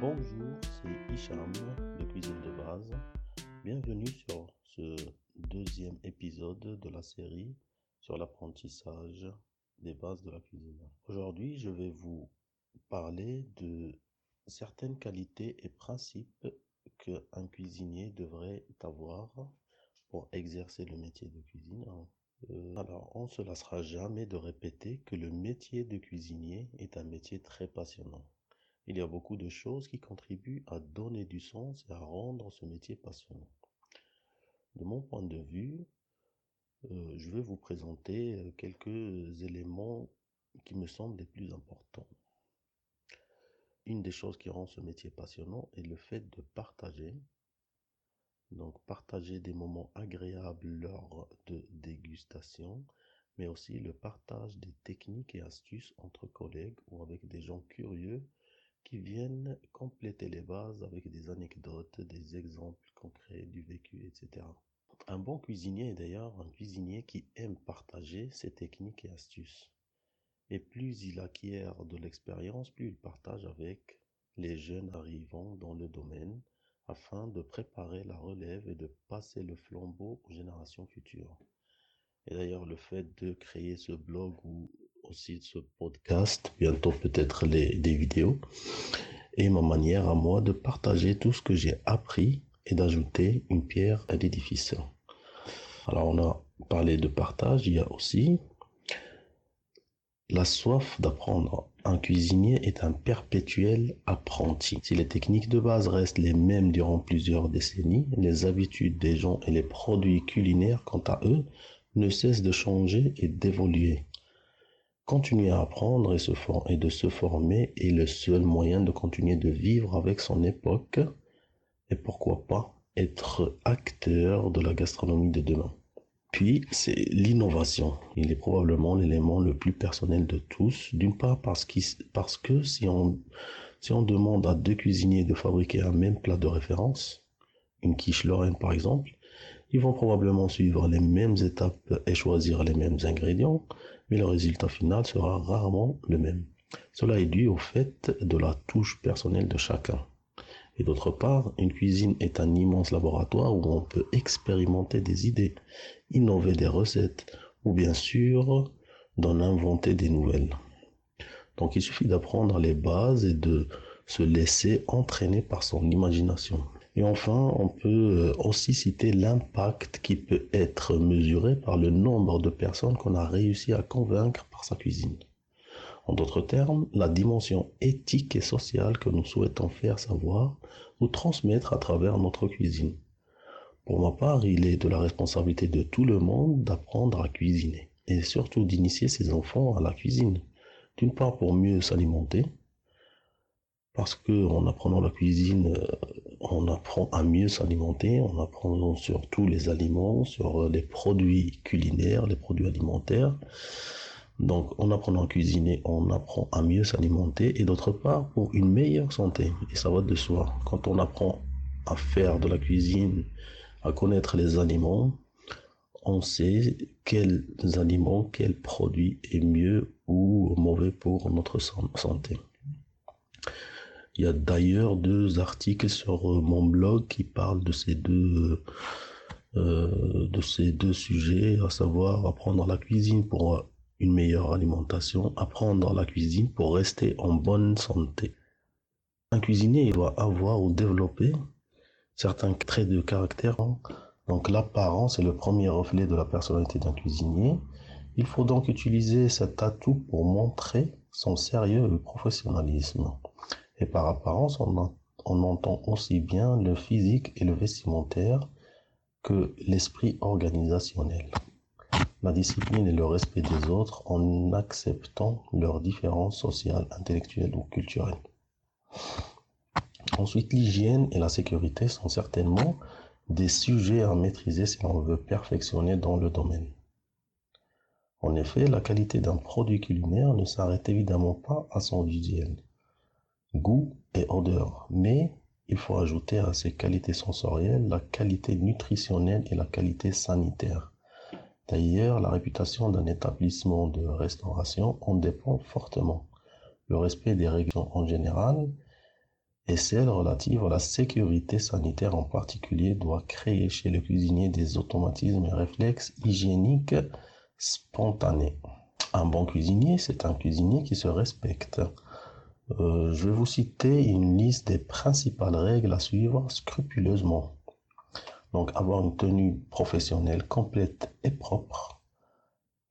Bonjour, c'est Hicham de Cuisine de base. Bienvenue sur ce deuxième épisode de la série sur l'apprentissage des bases de la cuisine. Aujourd'hui, je vais vous parler de certaines qualités et principes qu'un cuisinier devrait avoir pour exercer le métier de cuisine. Euh, alors, on ne se lassera jamais de répéter que le métier de cuisinier est un métier très passionnant. Il y a beaucoup de choses qui contribuent à donner du sens et à rendre ce métier passionnant. De mon point de vue, euh, je vais vous présenter euh, quelques éléments qui me semblent les plus importants. Une des choses qui rend ce métier passionnant est le fait de partager. Donc partager des moments agréables lors de dégustation, mais aussi le partage des techniques et astuces entre collègues ou avec des gens curieux qui viennent compléter les bases avec des anecdotes, des exemples concrets du vécu, etc. Un bon cuisinier est d'ailleurs un cuisinier qui aime partager ses techniques et astuces. Et plus il acquiert de l'expérience, plus il partage avec les jeunes arrivants dans le domaine afin de préparer la relève et de passer le flambeau aux générations futures. Et d'ailleurs, le fait de créer ce blog ou aussi ce podcast, bientôt peut-être des vidéos, et ma manière à moi de partager tout ce que j'ai appris et d'ajouter une pierre à l'édifice. Alors on a parlé de partage, il y a aussi la soif d'apprendre. Un cuisinier est un perpétuel apprenti. Si les techniques de base restent les mêmes durant plusieurs décennies, les habitudes des gens et les produits culinaires, quant à eux, ne cessent de changer et d'évoluer. Continuer à apprendre et, de se former est le seul moyen de continuer de vivre avec son époque et pourquoi pas être acteur de la gastronomie de demain. Puis, c'est l'innovation. Il est probablement l'élément le plus personnel de tous. D'une part, parce, que si on demande à deux cuisiniers de fabriquer un même plat de référence, une quiche lorraine par exemple, ils vont probablement suivre les mêmes étapes et choisir les mêmes ingrédients, mais le résultat final sera rarement le même. Cela est dû au fait de la touche personnelle de chacun. Et d'autre part, une cuisine est un immense laboratoire où on peut expérimenter des idées, innover des recettes ou bien sûr d'en inventer des nouvelles. Donc il suffit d'apprendre les bases et de se laisser entraîner par son imagination. Et enfin, on peut euh, aussi citer l'impact qui peut être mesuré par le nombre de personnes qu'on a réussi à convaincre par sa cuisine. En d'autres termes, la dimension éthique et sociale que nous souhaitons faire savoir ou transmettre à travers notre cuisine. Pour ma part, il est de la responsabilité de tout le monde d'apprendre à cuisiner et surtout d'initier ses enfants à la cuisine. D'une part pour mieux s'alimenter, parce que en apprenant la cuisine, euh, on apprend à mieux s'alimenter, on apprend sur tous les aliments, sur les produits culinaires, les produits alimentaires. Donc, en apprenant à cuisiner, on apprend à mieux s'alimenter et d'autre part pour une meilleure santé. Et ça va de soi. Quand on apprend à faire de la cuisine, à connaître les aliments, on sait quels aliments, quels produits est mieux ou mauvais pour notre santé. Il y a d'ailleurs deux articles sur euh, mon blog qui parlent de ces deux, euh, de ces deux sujets, à savoir apprendre la cuisine pour une meilleure alimentation, apprendre la cuisine pour rester en bonne santé. Un cuisinier il doit avoir ou développer certains traits de caractère. Donc l'apparence est le premier reflet de la personnalité d'un cuisinier. Il faut donc utiliser cet atout pour montrer son sérieux et le professionnalisme. Et par apparence, on, entend aussi bien le physique et le vestimentaire que l'esprit organisationnel. La discipline et le respect des autres en acceptant leurs différences sociales, intellectuelles ou culturelles. Ensuite, l'hygiène et la sécurité sont certainement des sujets à maîtriser si l'on veut perfectionner dans le domaine. En effet, la qualité d'un produit culinaire ne s'arrête évidemment pas à son visuel goût et odeur. Mais il faut ajouter à ces qualités sensorielles la qualité nutritionnelle et la qualité sanitaire. D'ailleurs, la réputation d'un établissement de restauration en dépend fortement. Le respect des règles en général et celle relative à la sécurité sanitaire en particulier doit créer chez le cuisinier des automatismes et réflexes hygiéniques spontanés. Un bon cuisinier, c'est un cuisinier qui se respecte. Euh, je vais vous citer une liste des principales règles à suivre scrupuleusement. Donc avoir une tenue professionnelle complète et propre,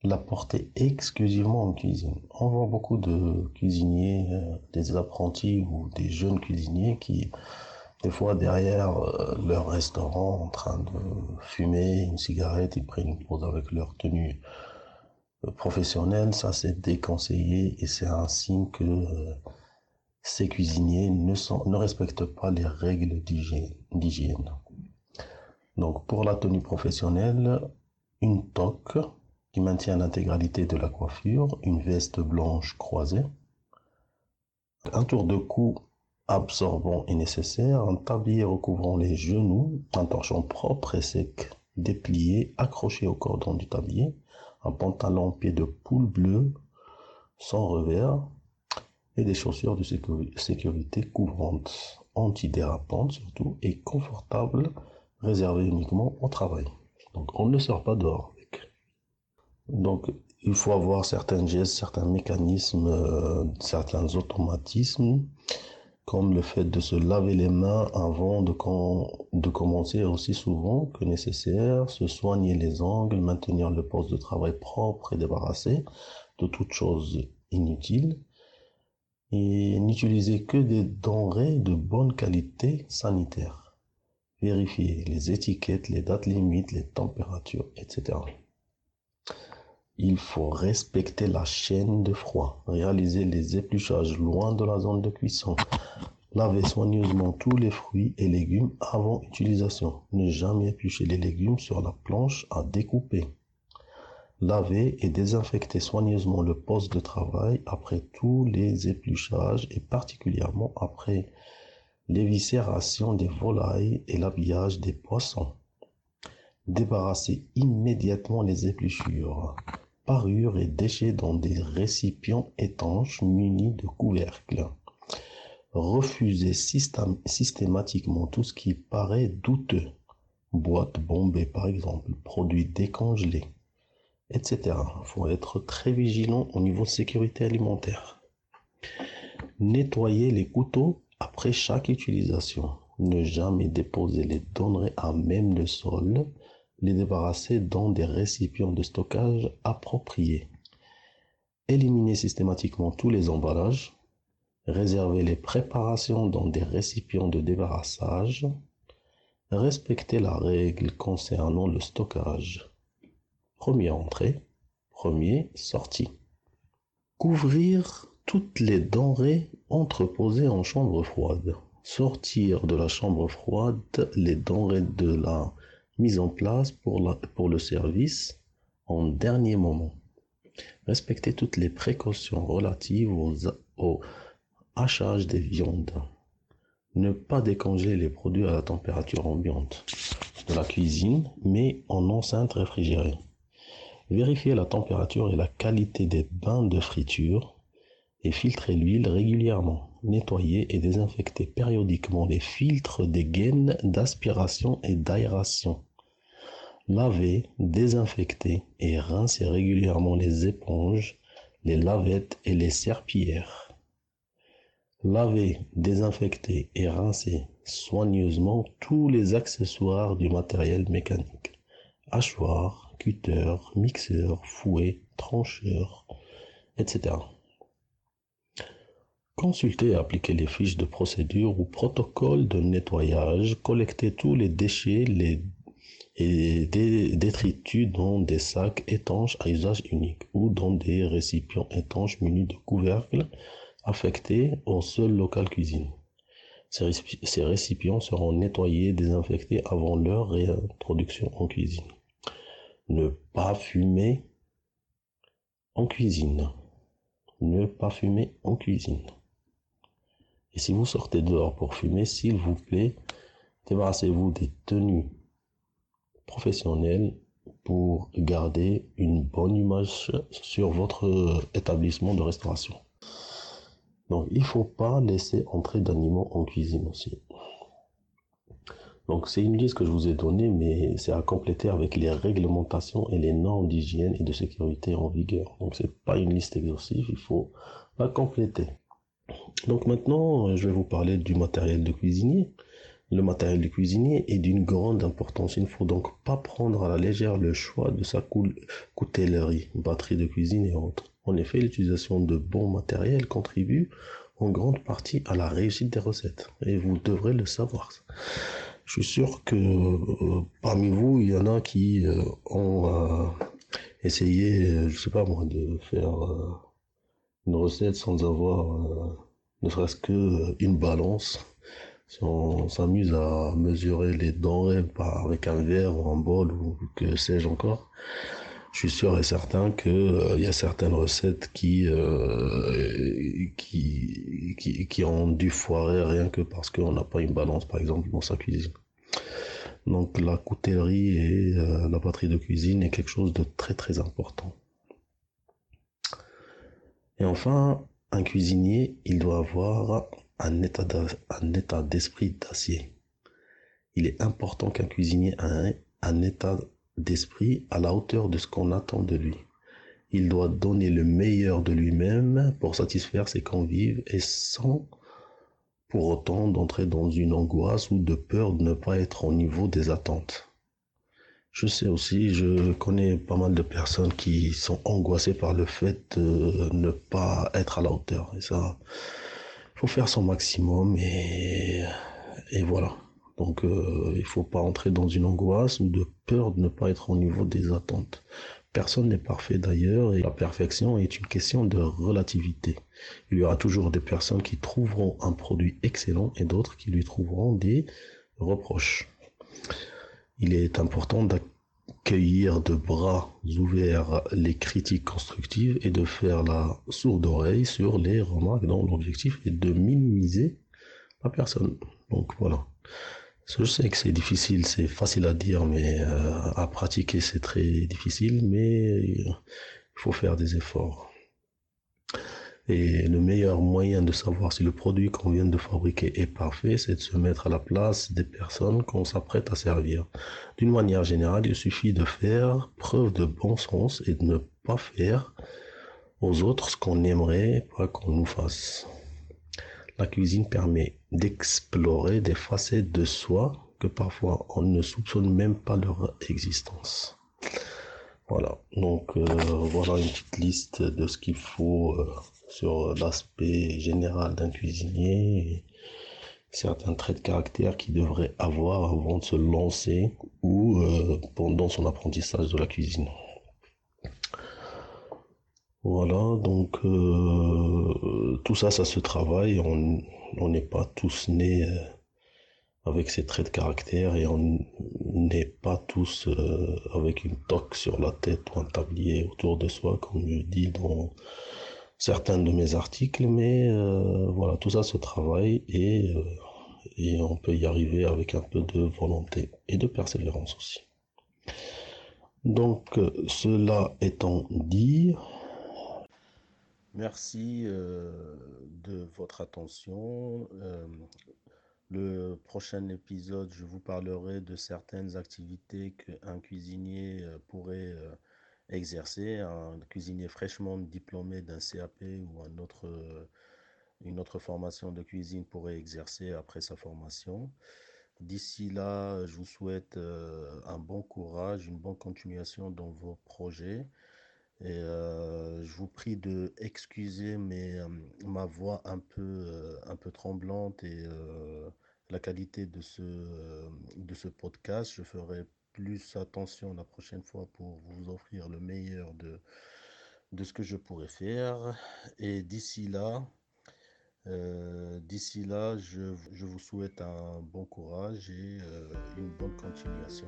la porter exclusivement en cuisine. On voit beaucoup de cuisiniers, euh, des apprentis ou des jeunes cuisiniers qui, des fois derrière euh, leur restaurant, en train de fumer une cigarette, ils prennent une pause avec leur tenue professionnelle. Ça, c'est déconseillé et c'est un signe que ces cuisiniers ne, respectent pas les règles d'hygiène. Donc pour la tenue professionnelle, une toque qui maintient l'intégralité de la coiffure, une veste blanche croisée, un tour de cou absorbant est nécessaire, un tablier recouvrant les genoux, un torchon propre et sec déplié, accroché au cordon du tablier, un pantalon pied de poule bleu sans revers et des chaussures de sécurité couvrantes, antidérapantes surtout et confortables, réservées uniquement au travail. Donc on ne sort pas dehors. Donc, il faut avoir certains gestes, certains mécanismes, euh, certains automatismes, comme le fait de se laver les mains avant de, de commencer aussi souvent que nécessaire, se soigner les ongles, maintenir le poste de travail propre et débarrassé de toutes choses inutiles, et n'utiliser que des denrées de bonne qualité sanitaire. Vérifier les étiquettes, les dates limites, les températures, etc. Il faut respecter la chaîne de froid, réaliser les épluchages loin de la zone de cuisson, laver soigneusement tous les fruits et légumes avant utilisation, ne jamais éplucher les légumes sur la planche à découper, laver et désinfecter soigneusement le poste de travail après tous les épluchages et particulièrement après l'éviscération des volailles et l'habillage des poissons. Débarrasser immédiatement les épluchures parures et déchets dans des récipients étanches munis de couvercles. Refuser systématiquement tout ce qui paraît douteux, boîtes bombées par exemple, produits décongelés, etc. Il faut être très vigilant au niveau de sécurité alimentaire. Nettoyer les couteaux après chaque utilisation. Ne jamais déposer les denrées à même le sol les débarrasser dans des récipients de stockage appropriés. Éliminer systématiquement tous les emballages. Réserver les préparations dans des récipients de débarrassage. Respecter la règle concernant le stockage. Première entrée, premier sortie. Couvrir toutes les denrées entreposées en chambre froide. Sortir de la chambre froide les denrées de la mise en place pour, le service en dernier moment. Respecter toutes les précautions relatives au hachage des viandes. Ne pas décongeler les produits à la température ambiante de la cuisine, mais en enceinte réfrigérée. Vérifier la température et la qualité des bains de friture et filtrer l'huile régulièrement. Nettoyer et désinfecter périodiquement les filtres des gaines d'aspiration et d'aération. Laver, désinfecter et rincer régulièrement les éponges, les lavettes et les serpillères. Laver, désinfecter et rincer soigneusement tous les accessoires du matériel mécanique. Cutter, mixeur, fouet, trancheur, etc. Consulter et appliquer les fiches de procédure ou protocole de nettoyage, collecter tous les déchets, et détritus dans des sacs étanches à usage unique ou dans des récipients étanches munis de couvercles affectés au seul local cuisine. Ces récipients seront nettoyés et désinfectés avant leur réintroduction en cuisine. Ne pas fumer en cuisine. Ne pas fumer en cuisine. Et si vous sortez dehors pour fumer, s'il vous plaît, débarrassez-vous des tenues professionnel pour garder une bonne image sur votre établissement de restauration. Donc, il faut pas laisser entrer d'animaux en cuisine aussi. Donc, c'est une liste que je vous ai donnée, mais c'est à compléter avec les réglementations et les normes d'hygiène et de sécurité en vigueur. Donc, c'est pas une liste exhaustive, il faut la compléter. Donc, maintenant, je vais vous parler du matériel de cuisinier. Le matériel du cuisinier est d'une grande importance. Il ne faut donc pas prendre à la légère le choix de sa coutellerie, batterie de cuisine et autres. En effet, l'utilisation de bons matériels contribue en grande partie à la réussite des recettes. Et vous devrez le savoir. Je suis sûr que euh, parmi vous, il y en a qui euh, ont euh, essayé, je sais pas moi, de faire une recette sans avoir ne serait-ce qu'une balance. Si on s'amuse à mesurer les denrées avec un verre ou un bol ou que sais-je encore, je suis sûr et certain que euh, il y a certaines recettes qui, euh, qui, qui, qui ont dû foirer rien que parce qu'on n'a pas une balance, par exemple, dans sa cuisine. Donc la coutellerie et euh, la batterie de cuisine est quelque chose de très très important. Et enfin, un cuisinier, il doit avoir un état d'esprit d'acier. Il est important qu'un cuisinier ait un, état d'esprit à la hauteur de ce qu'on attend de lui. Il doit donner le meilleur de lui-même pour satisfaire ses convives et sans pour autant d'entrer dans une angoisse ou de peur de ne pas être au niveau des attentes. Je sais aussi, je connais pas mal de personnes qui sont angoissées par le fait de ne pas être à la hauteur. Et ça, faut faire son maximum et, et voilà. Donc euh, il faut pas entrer dans une angoisse ou de peur de ne pas être au niveau des attentes. Personne n'est parfait d'ailleurs et la perfection est une question de relativité. Il y aura toujours des personnes qui trouveront un produit excellent et d'autres qui lui trouveront des reproches. Il est important cueillir de bras ouverts les critiques constructives et de faire la sourde oreille sur les remarques dont l'objectif est de minimiser la personne. Donc voilà. Je sais que c'est difficile, c'est facile à dire, mais euh, à pratiquer c'est très difficile, mais il faut faire des efforts. Et le meilleur moyen de savoir si le produit qu'on vient de fabriquer est parfait, c'est de se mettre à la place des personnes qu'on s'apprête à servir. D'une manière générale, il suffit de faire preuve de bon sens et de ne pas faire aux autres ce qu'on aimerait pas qu'on nous fasse. La cuisine permet d'explorer des facettes de soi que parfois on ne soupçonne même pas leur existence. Voilà, donc euh, voilà une petite liste de ce qu'il faut euh, sur l'aspect général d'un cuisinier, certains traits de caractère qu'il devrait avoir avant de se lancer ou euh, pendant son apprentissage de la cuisine. Voilà, donc euh, tout ça, ça se travaille. On n'est pas tous nés euh, avec ces traits de caractère et on n'est pas tous avec une toque sur la tête ou un tablier autour de soi, comme je dis dans certains de mes articles, mais euh, voilà, tout ça se travaille et, euh, on peut y arriver avec un peu de volonté et de persévérance aussi. Donc, euh, cela étant dit, merci de votre attention. le prochain épisode, je vous parlerai de certaines activités qu'un cuisinier pourrait exercer, un cuisinier fraîchement diplômé d'un CAP ou une autre formation de cuisine pourrait exercer après sa formation. D'ici là, je vous souhaite euh, un bon courage, une bonne continuation dans vos projets. Et euh, je vous prie de excuser mes, euh, ma voix un peu, un peu tremblante et la qualité de ce, de ce podcast. Je ferai plus attention la prochaine fois pour vous offrir le meilleur de, de ce que je pourrais faire. Et d'ici là, euh, d'ici là, je, je, vous souhaite un bon courage et euh, une bonne continuation.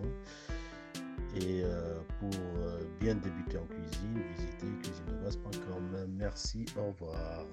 Et euh, pour bien débuter en cuisine, visitez cuisinebase.com. Merci, au revoir.